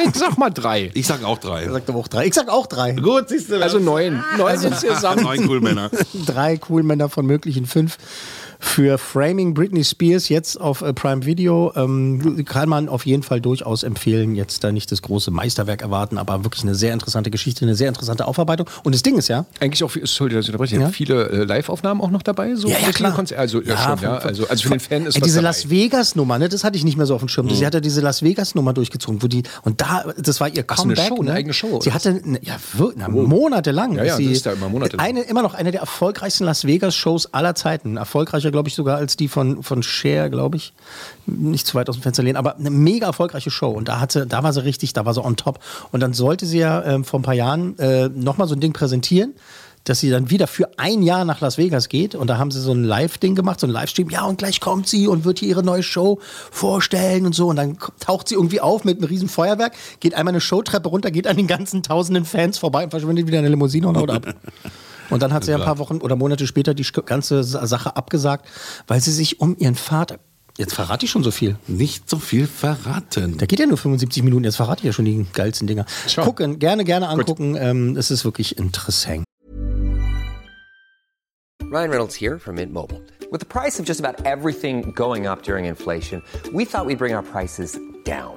Speaker 4: Ich sag mal drei.
Speaker 3: Ich sag auch drei.
Speaker 2: Er sagt aber auch drei. Ich sag auch drei.
Speaker 3: Gut, siehst du.
Speaker 4: Also neun. Neun insgesamt.
Speaker 3: Neun Coolmänner.
Speaker 2: drei Coolmänner von möglichen fünf. Für Framing Britney Spears jetzt auf äh, Prime Video ähm, kann man auf jeden Fall durchaus empfehlen. Jetzt da nicht das große Meisterwerk erwarten, aber wirklich eine sehr interessante Geschichte, eine sehr interessante Aufarbeitung. Und das Ding ist ja,
Speaker 4: Eigentlich auch, sorry, dass ich unterbreche,
Speaker 2: Ja?
Speaker 4: viele äh, Live-Aufnahmen auch noch dabei? So
Speaker 2: Ja, ja, klar.
Speaker 4: Konzer- also, ja,
Speaker 2: Ja,
Speaker 4: schon,
Speaker 2: von-
Speaker 4: ja.
Speaker 2: von-
Speaker 4: Also, also für den Fan ist
Speaker 2: Ey, diese
Speaker 4: dabei.
Speaker 2: Las Vegas Nummer, ne, das hatte ich nicht mehr so auf dem Schirm.
Speaker 4: Mhm.
Speaker 2: Sie hatte diese Las Vegas Nummer durchgezogen, wo die und da das war ihr
Speaker 4: Ach so, eine
Speaker 2: Comeback,
Speaker 4: Show, eine
Speaker 2: ne?
Speaker 4: eigene Show,
Speaker 2: Sie hatte ne, ja na, monatelang.
Speaker 4: Ja, ja,
Speaker 2: sie,
Speaker 4: das ist ja immer monatelang.
Speaker 2: Eine immer noch eine der erfolgreichsten Las Vegas Shows aller Zeiten, erfolgreicher glaube ich sogar als die von von Cher, glaube ich. Nicht zu weit aus dem Fenster lehnen, aber eine mega erfolgreiche Show und da hatte da war sie richtig, da war sie on top und dann sollte sie ja ähm, vor ein paar Jahren äh, noch mal so ein Ding präsentieren dass sie dann wieder für ein Jahr nach Las Vegas geht und da haben sie so ein Live-Ding gemacht, so ein Livestream, ja und gleich kommt sie und wird hier ihre neue Show vorstellen und so und dann taucht sie irgendwie auf mit einem riesen Feuerwerk, geht einmal eine Showtreppe runter, geht an den ganzen tausenden Fans vorbei und verschwindet wieder in der Limousine und haut ab. Und dann hat sie ja ein paar Wochen oder Monate später die ganze Sa- Sache abgesagt, weil sie sich um ihren Vater, jetzt verrate ich schon so viel,
Speaker 3: Nicht so viel verraten.
Speaker 2: da geht ja nur 75 Minuten, jetzt verrate ich ja schon die geilsten Dinger. Gucken, gerne, gerne angucken, ähm, es ist wirklich interessant.
Speaker 15: Ryan Reynolds here from Mint Mobile. With the price of just about everything going up during inflation, we thought we'd bring our prices down.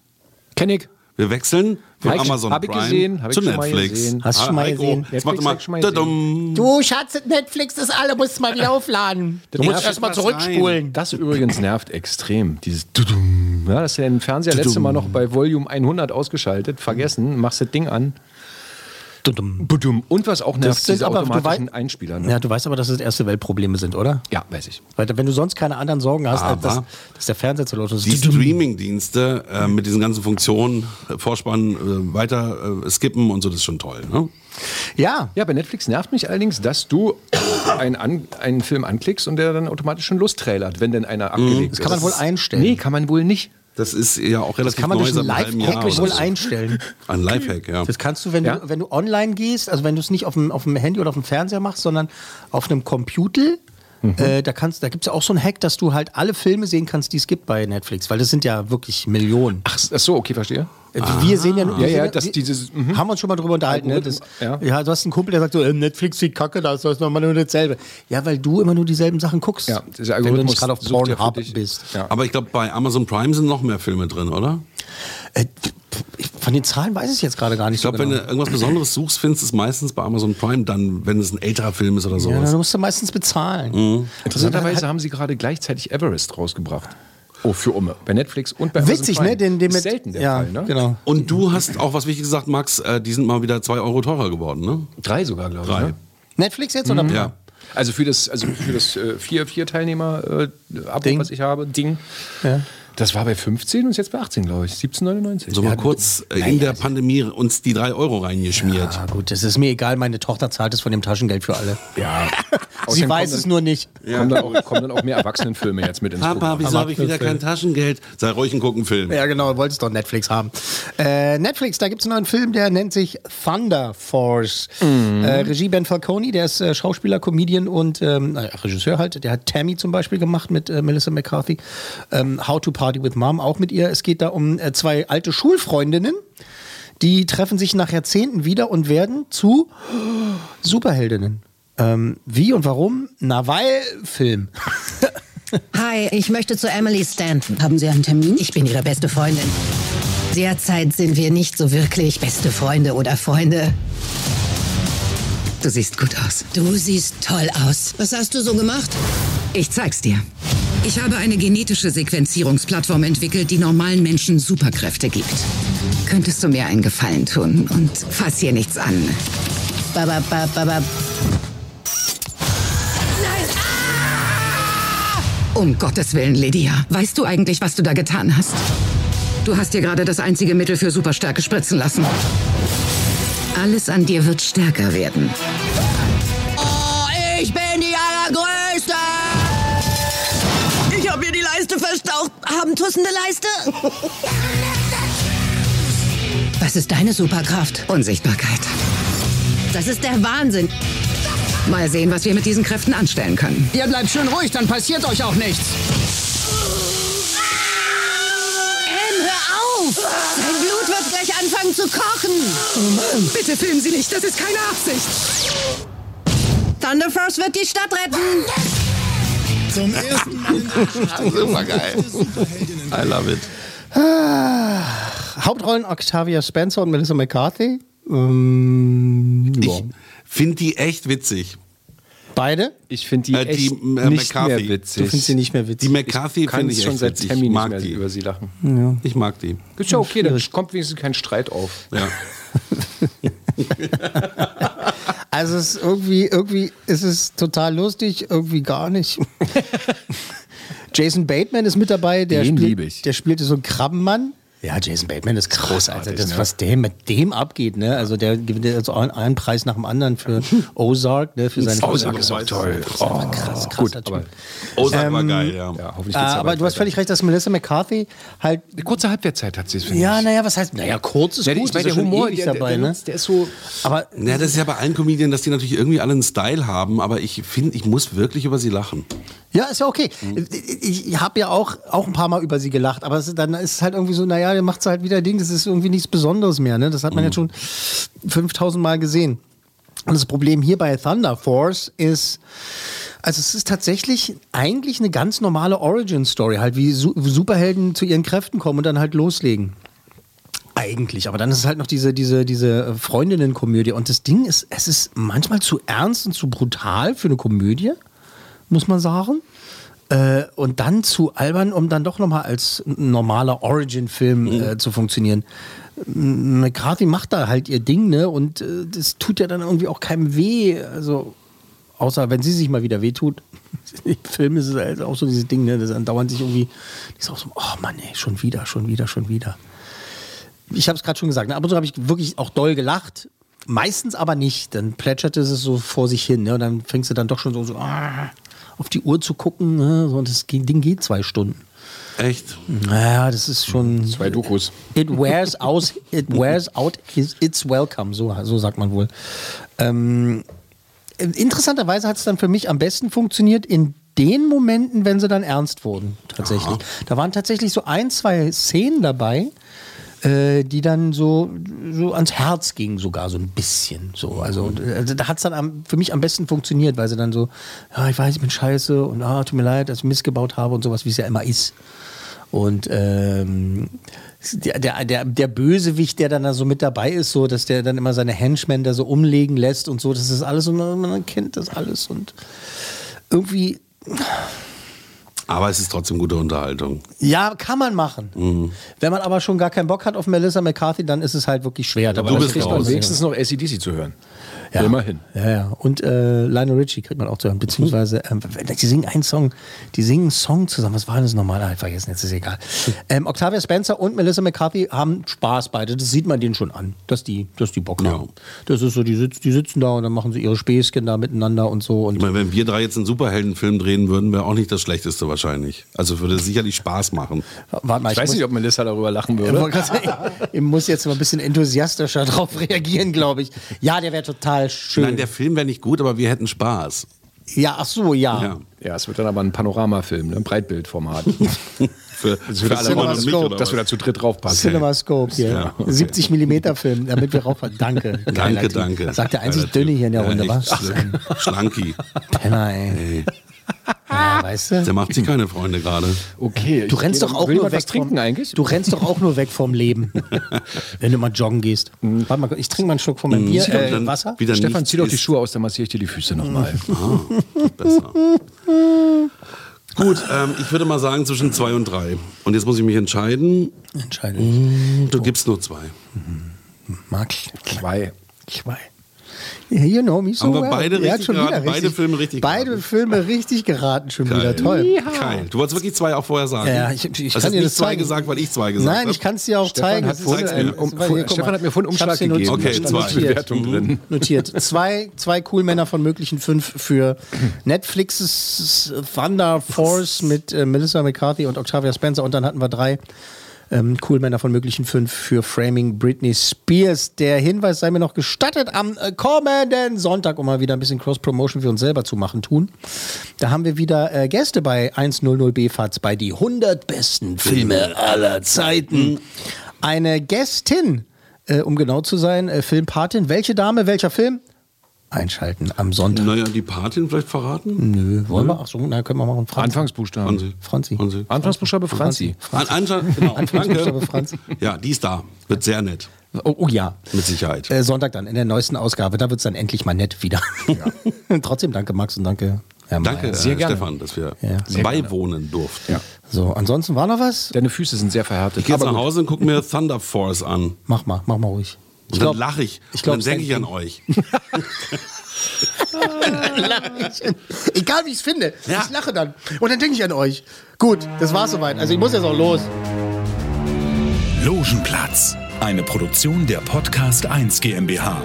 Speaker 4: Kenn ich.
Speaker 3: Wir wechseln von
Speaker 4: Hab ich-
Speaker 3: Amazon
Speaker 4: hab ich
Speaker 3: Prime
Speaker 4: gesehen, hab ich
Speaker 3: zu
Speaker 4: schon mal
Speaker 3: Netflix.
Speaker 4: gesehen.
Speaker 2: Hast du schon mal
Speaker 3: Heiko,
Speaker 2: gesehen?
Speaker 3: Jetzt macht
Speaker 4: Netflix
Speaker 3: mal.
Speaker 4: hab ich schon mal
Speaker 3: Tadam.
Speaker 2: Du Schatz, Netflix ist alle, musst mal wieder aufladen. Du musst
Speaker 4: nervt
Speaker 2: erst mal
Speaker 3: was
Speaker 2: zurückspulen.
Speaker 4: Das übrigens nervt extrem. Dieses Tudum. ja, das ist ja den Fernseher letzte Mal noch bei Volume 100 ausgeschaltet. Vergessen, machst das Ding an. Budum. Und was auch nervt,
Speaker 2: Das sind
Speaker 4: diese
Speaker 2: aber- du
Speaker 4: automatischen
Speaker 2: wei-
Speaker 4: Einspieler. Ne?
Speaker 2: Ja, du weißt aber, dass das erste Weltprobleme sind, oder?
Speaker 4: Ja, weiß ich.
Speaker 2: Weil wenn du sonst keine anderen Sorgen hast, als dass,
Speaker 3: Aber-
Speaker 2: dass der Fernseher zu laut ist.
Speaker 3: Die Streaming-Dienste äh, mit diesen ganzen Funktionen, äh, Vorspann, äh, weiter äh, skippen und so, das ist schon toll. Ne?
Speaker 2: Ja.
Speaker 4: Ja, bei Netflix nervt mich allerdings, dass du einen, an, einen Film anklickst und der dann automatisch schon lostrailert, wenn denn einer abgelegt
Speaker 2: Das kann man wohl einstellen.
Speaker 4: Nee, kann man wohl nicht.
Speaker 3: Das ist ja auch relativ
Speaker 2: Das kann man
Speaker 3: neu
Speaker 2: durch einen
Speaker 3: oder
Speaker 2: wohl
Speaker 3: so.
Speaker 2: einstellen.
Speaker 3: Ein Lifehack, ja.
Speaker 2: Das kannst du, wenn,
Speaker 4: Ja?
Speaker 2: du, wenn du online gehst, also wenn du es nicht auf dem, auf dem Handy oder auf dem Fernseher machst, sondern auf einem Computer,
Speaker 4: Mhm.
Speaker 2: äh, da, kannst- da gibt es ja auch so einen Hack, dass du halt alle Filme sehen kannst, die es gibt bei Netflix, weil das sind ja wirklich Millionen.
Speaker 4: Ach, ach so, okay, verstehe.
Speaker 2: Äh, Wir sehen ja, wir
Speaker 4: Ja,
Speaker 2: sehen
Speaker 4: ja, dass
Speaker 2: wir-
Speaker 4: dieses, mhm.
Speaker 2: haben wir uns schon mal drüber unterhalten. Ne? Das, ja.
Speaker 4: ja.
Speaker 2: du hast einen Kumpel, der sagt so, äh, Netflix sieht kacke, da ist das nochmal nur dasselbe. Ja, weil du immer nur dieselben Sachen guckst.
Speaker 4: Ja, dieser
Speaker 2: wenn du
Speaker 4: Algorithmus
Speaker 2: nicht gerade auf Pornhub bist.
Speaker 4: Ja.
Speaker 3: Aber ich glaube, bei Amazon Prime sind noch mehr Filme drin, oder?
Speaker 2: Äh, ich- von den Zahlen weiß ich jetzt gerade gar nicht
Speaker 3: Ich glaube,
Speaker 2: so genau.
Speaker 3: wenn du irgendwas Besonderes suchst, findest du es meistens bei Amazon Prime, dann, wenn es ein älterer Film ist oder
Speaker 2: ja,
Speaker 3: sowas.
Speaker 2: dann musst du meistens bezahlen.
Speaker 4: Mhm.
Speaker 2: Also
Speaker 4: Interessanterweise haben sie gerade gleichzeitig Everest rausgebracht. Oh, für Umme. Bei Netflix und bei Amazon
Speaker 2: Witzig,
Speaker 4: Prime.
Speaker 2: ne? Den, den
Speaker 4: Ist selten der
Speaker 2: ja,
Speaker 4: Fall, ne?
Speaker 2: genau.
Speaker 3: Und du hast auch was wichtig gesagt, Max, äh, die sind mal wieder zwei Euro teurer geworden, ne?
Speaker 4: Drei sogar, glaube ich.
Speaker 3: Drei.
Speaker 4: Ne?
Speaker 2: Netflix jetzt oder?
Speaker 3: Ja.
Speaker 4: Also für das, also für das äh, vier, vier Teilnehmer äh, Abo, was ich habe, Ding.
Speaker 2: Ja.
Speaker 4: Das war bei 15 und ist jetzt bei 18, glaube ich. 17,99.
Speaker 3: So mal kurz äh, in der Pandemie uns die drei Euro reingeschmiert.
Speaker 2: Ja, gut, das ist mir egal. Meine Tochter zahlt es von dem Taschengeld für alle.
Speaker 4: Ja.
Speaker 2: Sie weiß es nur nicht.
Speaker 4: Kommen, dann auch, kommen dann auch mehr Erwachsenenfilme jetzt mit ins
Speaker 3: Papa,
Speaker 4: Programm.
Speaker 3: wieso habe ich wieder kein Taschengeld? Sei ruhig und guck einen Film.
Speaker 2: Ja, genau, du wolltest doch Netflix haben. Äh, Netflix, da gibt es einen neuen Film, der nennt sich Thunder Force.
Speaker 4: Mhm.
Speaker 2: Äh, Regie Ben Falcone, der ist äh, Schauspieler, Comedian und ähm, äh, Regisseur halt. Der hat Tammy zum Beispiel gemacht mit äh, Melissa McCarthy. Ähm, How to Party with Mom auch mit ihr. Es geht da um äh, zwei alte Schulfreundinnen. Die treffen sich nach Jahrzehnten wieder und werden zu Superheldinnen. Ähm, wie und warum? Na, weil Film.
Speaker 16: Hi, ich möchte zu Emily Stanton. Haben Sie einen Termin? Ich bin Ihre beste Freundin. Derzeit sind wir nicht so wirklich beste Freunde oder Freunde. Du siehst gut aus. Du siehst toll aus. Was hast du so gemacht? Ich zeig's dir. Ich habe eine genetische Sequenzierungsplattform entwickelt, die normalen Menschen Superkräfte gibt. Könntest du mir einen Gefallen tun und fass hier nichts an? Babab, babab. Um Gottes Willen, Lydia. Weißt du eigentlich, was du da getan hast? Du hast dir gerade das einzige Mittel für Superstärke spritzen lassen. Alles an dir wird stärker werden. Oh, ich bin die Allergrößte! Ich habe mir die Leiste verstaucht. Haben tussende Leiste? Was ist deine Superkraft? Unsichtbarkeit. Das ist der Wahnsinn. Mal sehen, was wir mit diesen Kräften anstellen können.
Speaker 17: Ihr bleibt schön ruhig, dann passiert euch auch nichts.
Speaker 16: Blut wird gleich anfangen zu kochen. Bitte filmen Sie nicht, das ist keine Absicht. Thunder Force wird die Stadt retten.
Speaker 14: Zum ersten Mal in
Speaker 3: Super geil. I love it.
Speaker 2: Ah, Hauptrollen Octavia Spencer und Melissa McCarthy. Ähm.
Speaker 3: Ich finde die echt witzig.
Speaker 2: Beide?
Speaker 4: Ich finde die,
Speaker 3: Äh, die,
Speaker 4: echt
Speaker 3: äh,
Speaker 4: nicht
Speaker 3: McCarthy.
Speaker 4: mehr witzig.
Speaker 2: Du findest sie nicht mehr witzig.
Speaker 3: Die McCarthy
Speaker 4: ich kann
Speaker 3: finde ich
Speaker 4: schon
Speaker 3: echt
Speaker 4: seit. Tammy
Speaker 3: Ich
Speaker 4: nicht
Speaker 3: mag
Speaker 4: mehr
Speaker 3: die.
Speaker 4: über sie lachen.
Speaker 2: Ja.
Speaker 3: Ich mag die.
Speaker 4: Ist ja okay, da kommt wenigstens kein Streit auf.
Speaker 3: Ja.
Speaker 2: Also es ist irgendwie, irgendwie ist es total lustig, irgendwie gar nicht. Jason Bateman ist mit dabei, der
Speaker 4: Den
Speaker 2: spielt,
Speaker 4: ich.
Speaker 2: der spielte so einen Krabbenmann. Ja, Jason Bateman ist krass, Alter. Das, was der mit dem abgeht, ne? Also der gewinnt jetzt auch einen Preis nach dem anderen für Ozark, ne? Für seine
Speaker 4: Ozark ist auch toll.
Speaker 2: Das ist einfach krass, krasser Typ.
Speaker 3: Ozark war
Speaker 2: Ähm,
Speaker 3: geil, ja.
Speaker 4: Ja, hoffentlich
Speaker 2: Äh, aber du hast völlig recht, dass Melissa McCarthy halt.
Speaker 4: Eine kurze Halbwertszeit hat sie es, finde
Speaker 2: Ja,
Speaker 4: ich.
Speaker 2: naja, was heißt, naja, kurz ist
Speaker 4: Ja,
Speaker 2: gut,
Speaker 4: ich meine,
Speaker 2: ja
Speaker 4: der
Speaker 2: schon
Speaker 4: Humor,
Speaker 2: ewig
Speaker 4: der,
Speaker 2: dabei,
Speaker 4: der,
Speaker 2: ne?
Speaker 4: der ist so.
Speaker 2: Aber
Speaker 3: Ja, das ist ja bei allen Comedian, dass die natürlich irgendwie alle einen Style haben, aber ich finde, ich muss wirklich über sie lachen.
Speaker 2: Ja, ist ja okay. Ich habe ja auch, auch ein paar Mal über sie gelacht, aber es, dann ist es halt irgendwie so, naja, der macht halt wieder Ding, das ist irgendwie nichts Besonderes mehr. Ne? Das hat man jetzt schon 5000 Mal gesehen. Und das Problem hier bei Thunder Force ist, also es ist tatsächlich eigentlich eine ganz normale Origin-Story, halt wie Su Superhelden zu ihren Kräften kommen und dann halt loslegen. Eigentlich, aber dann ist es halt noch diese, diese, diese Freundinnen-Komödie. Und das Ding ist, es ist manchmal zu ernst und zu brutal für eine Komödie, muss man sagen. Äh, und dann zu albern, um dann doch nochmal als normaler Origin-Film äh, zu funktionieren. McCarthy macht da halt ihr Ding, ne? Und äh, das tut ja dann irgendwie auch keinem weh. Also, außer wenn sie sich mal wieder wehtut. Im Film ist es halt auch so dieses Ding, ne? Das dann dauernd sich irgendwie. Die ist auch so, oh Mann, ey, schon wieder, schon wieder, schon wieder. Ich habe es gerade schon gesagt, ne? ab und zu habe ich wirklich auch doll gelacht. Meistens aber nicht. Dann plätscherte es so vor sich hin. Ne? Und dann fängst du dann doch schon so, so ah, auf die Uhr zu gucken. Ne? So, und das Ding geht zwei Stunden.
Speaker 3: Echt?
Speaker 2: Naja, das ist schon.
Speaker 4: Zwei Dokus.
Speaker 2: It wears out, it wears out his, its welcome, so, so sagt man wohl. Ähm, interessanterweise hat es dann für mich am besten funktioniert in den Momenten, wenn sie dann ernst wurden, tatsächlich. Da waren tatsächlich so ein, zwei Szenen dabei, äh, die dann so, so ans Herz gingen, sogar so ein bisschen. So. Also, also da hat es dann am, für mich am besten funktioniert, weil sie dann so, ja, ich weiß, ich bin scheiße und ah, tut mir leid, dass ich missgebaut habe und sowas, wie es ja immer ist. Und ähm, der, der, der, der Bösewicht, der dann da so mit dabei ist, so, dass der dann immer seine Henchmen da so umlegen lässt und so, das ist alles und man kennt das alles und irgendwie,
Speaker 3: Aber es ist trotzdem gute Unterhaltung.
Speaker 2: ja, kann man machen.
Speaker 3: Mhm.
Speaker 2: Wenn man aber schon gar keinen Bock hat auf Melissa McCarthy, dann ist es halt wirklich schwer. Da
Speaker 4: Aber
Speaker 2: muss
Speaker 4: das
Speaker 2: ich
Speaker 4: kriegt
Speaker 2: raus.
Speaker 4: wenigstens noch ACDC zu hören.
Speaker 2: Ja.
Speaker 4: Immerhin.
Speaker 2: Ja, ja. Und äh, Lionel Richie kriegt man auch zu hören. Beziehungsweise, ähm, die singen einen Song, die singen einen Song zusammen. Was war das nochmal? Ah, ich vergessen, jetzt ist egal. Ähm, Octavia Spencer und Melissa McCarthy haben Spaß beide. Das sieht man denen schon an, dass die, dass die Bock haben. Das ist so, die, sitz, die sitzen da und dann machen sie ihre Späßchen da miteinander und so. Und
Speaker 3: Ich meine, wenn wir drei jetzt einen Superheldenfilm drehen würden, wäre auch nicht das Schlechteste wahrscheinlich. Also würde sicherlich Spaß machen.
Speaker 2: Warte mal,
Speaker 4: Ich weiß
Speaker 2: muss-
Speaker 4: nicht, ob Melissa darüber lachen
Speaker 2: Ich,
Speaker 4: würde.
Speaker 2: sagen, ich muss jetzt mal ein bisschen enthusiastischer drauf reagieren, glaube ich. Ja, der wäre total schön.
Speaker 3: Nein, der Film wäre nicht gut, aber wir hätten Spaß.
Speaker 2: ja, ach so, ja.
Speaker 3: Ja.
Speaker 4: Ja, es wird dann aber ein Panoramafilm, ne? ein Breitbildformat.
Speaker 3: Für,
Speaker 4: Das wird
Speaker 3: für
Speaker 4: alle mal
Speaker 3: und mich, oder
Speaker 4: dass wir da zu dritt draufpassen.
Speaker 2: CinemaScope hier.
Speaker 3: Ja, okay.
Speaker 2: 70 mm Film, damit wir rauf. Danke. Geiler
Speaker 3: Danke,
Speaker 2: Typ.
Speaker 3: danke.
Speaker 2: Sagt der einzig Dünne hier in der
Speaker 3: Ja,
Speaker 2: Runde, was?
Speaker 3: schlimm. Schlanki.
Speaker 2: Penner, ey. Ja, weißt du?
Speaker 3: der macht sich keine Freunde gerade.
Speaker 4: Okay.
Speaker 2: Du rennst doch auch nur weg vom,
Speaker 4: eigentlich?
Speaker 2: Du rennst doch auch nur weg vom Leben, wenn du mal joggen gehst. Warte mal, ich trinke mal einen Schluck von meinem Bier.
Speaker 3: Zieh doch
Speaker 2: Äh, Wasser?
Speaker 4: Stefan, zieh doch die. Schuhe aus, dann massiere ich dir die Füße nochmal.
Speaker 3: Ah, besser. Gut, ähm, ich würde mal sagen zwischen zwei und drei. Und jetzt muss ich mich entscheiden.
Speaker 2: Entscheidung.
Speaker 3: Du gibst nur zwei.
Speaker 2: Mag
Speaker 4: Zwei.
Speaker 2: zwei. You know me so
Speaker 3: Haben wir
Speaker 2: well.
Speaker 3: beide richtig
Speaker 2: schon
Speaker 3: geraten?
Speaker 2: wieder
Speaker 3: Beide Filme richtig
Speaker 2: Beide
Speaker 3: geraten?
Speaker 2: Filme richtig geraten, schon wieder.
Speaker 3: Geil.
Speaker 2: Toll.
Speaker 3: Geil. Du wolltest wirklich zwei auch vorher sagen.
Speaker 2: Ja, ich, ich
Speaker 3: Hast
Speaker 2: kann dir
Speaker 3: nicht
Speaker 2: das
Speaker 3: zwei
Speaker 2: zeigen.
Speaker 3: gesagt, weil ich zwei gesagt
Speaker 2: Nein,
Speaker 3: habe.
Speaker 2: ich kann es dir auch
Speaker 4: Stefan
Speaker 2: zeigen.
Speaker 4: hat
Speaker 2: ähm,
Speaker 4: um-
Speaker 2: guck
Speaker 4: Stefan
Speaker 2: mal,
Speaker 4: hat mir vorhin Umschlag
Speaker 2: hier
Speaker 4: gegeben.
Speaker 3: Okay, zwei.
Speaker 4: die Bewertung
Speaker 3: Mhm.
Speaker 4: drin.
Speaker 2: Notiert. Zwei, zwei cool Männer von möglichen fünf für Netflixes Thunder Force mit äh, Melissa McCarthy und Octavia Spencer. Und dann hatten wir drei ähm, cool Männer von möglichen fünf für Framing Britney Spears. Der Hinweis sei mir noch gestattet, am äh, kommenden Sonntag, um mal wieder ein bisschen Cross-Promotion für uns selber zu machen, tun. Da haben wir wieder äh, Gäste bei 100 BFATS bei die 100 besten Filme aller Zeiten. Eine Gästin, äh, um genau zu sein, äh, Filmpatin. Welche Dame, welcher Film? Einschalten am Sonntag.
Speaker 3: Naja, die Patin vielleicht verraten?
Speaker 2: Nö, wollen wir? Ach so, na, können wir machen. Franzi.
Speaker 4: Anfangsbuchstaben.
Speaker 3: Franzi.
Speaker 2: Franzi.
Speaker 3: Franzi.
Speaker 4: Anfangsbuchstabe Franzi.
Speaker 3: An, Anschau- genau,
Speaker 2: Anfangsbuchstabe. Franzi.
Speaker 3: Ja, die ist da. Wird sehr nett.
Speaker 2: Oh, oh ja.
Speaker 3: Mit Sicherheit.
Speaker 2: Äh, Sonntag dann, in der neuesten Ausgabe. Da wird es dann endlich mal nett wieder. Trotzdem danke, Max, und danke, Herr
Speaker 3: Danke,
Speaker 2: Mayer.
Speaker 3: äh, Stefan, dass wir
Speaker 2: Ja.
Speaker 3: beiwohnen durften.
Speaker 2: So, ansonsten war noch was?
Speaker 4: Deine Füße sind sehr verhärtet.
Speaker 3: Ich gehe jetzt nach
Speaker 4: gut.
Speaker 3: Hause und gucke mir Thunder Force an.
Speaker 2: Mach mal, mach mal ruhig.
Speaker 3: Und
Speaker 2: glaub-
Speaker 3: dann lache ich.
Speaker 2: ich glaub,
Speaker 3: und dann denke ich an euch.
Speaker 2: Egal wie ich es finde. Ich lache dann. Und dann denke ich an euch. Gut, das war's soweit. Also ich muss jetzt auch los.
Speaker 1: Logenplatz, eine Produktion der Podcast 1 GmbH.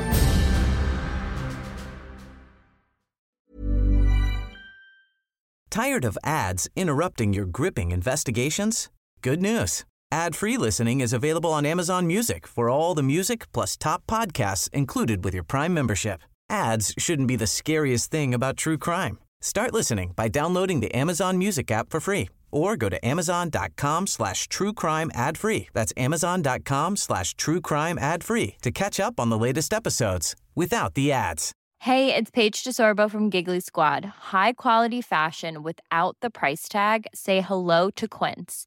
Speaker 18: Tired of ads interrupting your gripping investigations? Good news. Ad-free listening is available on Amazon Music for all the music plus top podcasts included with your Prime membership. Ads shouldn't be the scariest thing about true crime. Start listening by downloading the Amazon Music app for free or go to amazon.com slash true crime ad free. That's amazon.com slash true crime ad free to catch up on the latest episodes without the ads.
Speaker 19: Hey, it's Paige DeSorbo from Giggly Squad. High quality fashion without the price tag. Say hello to Quince.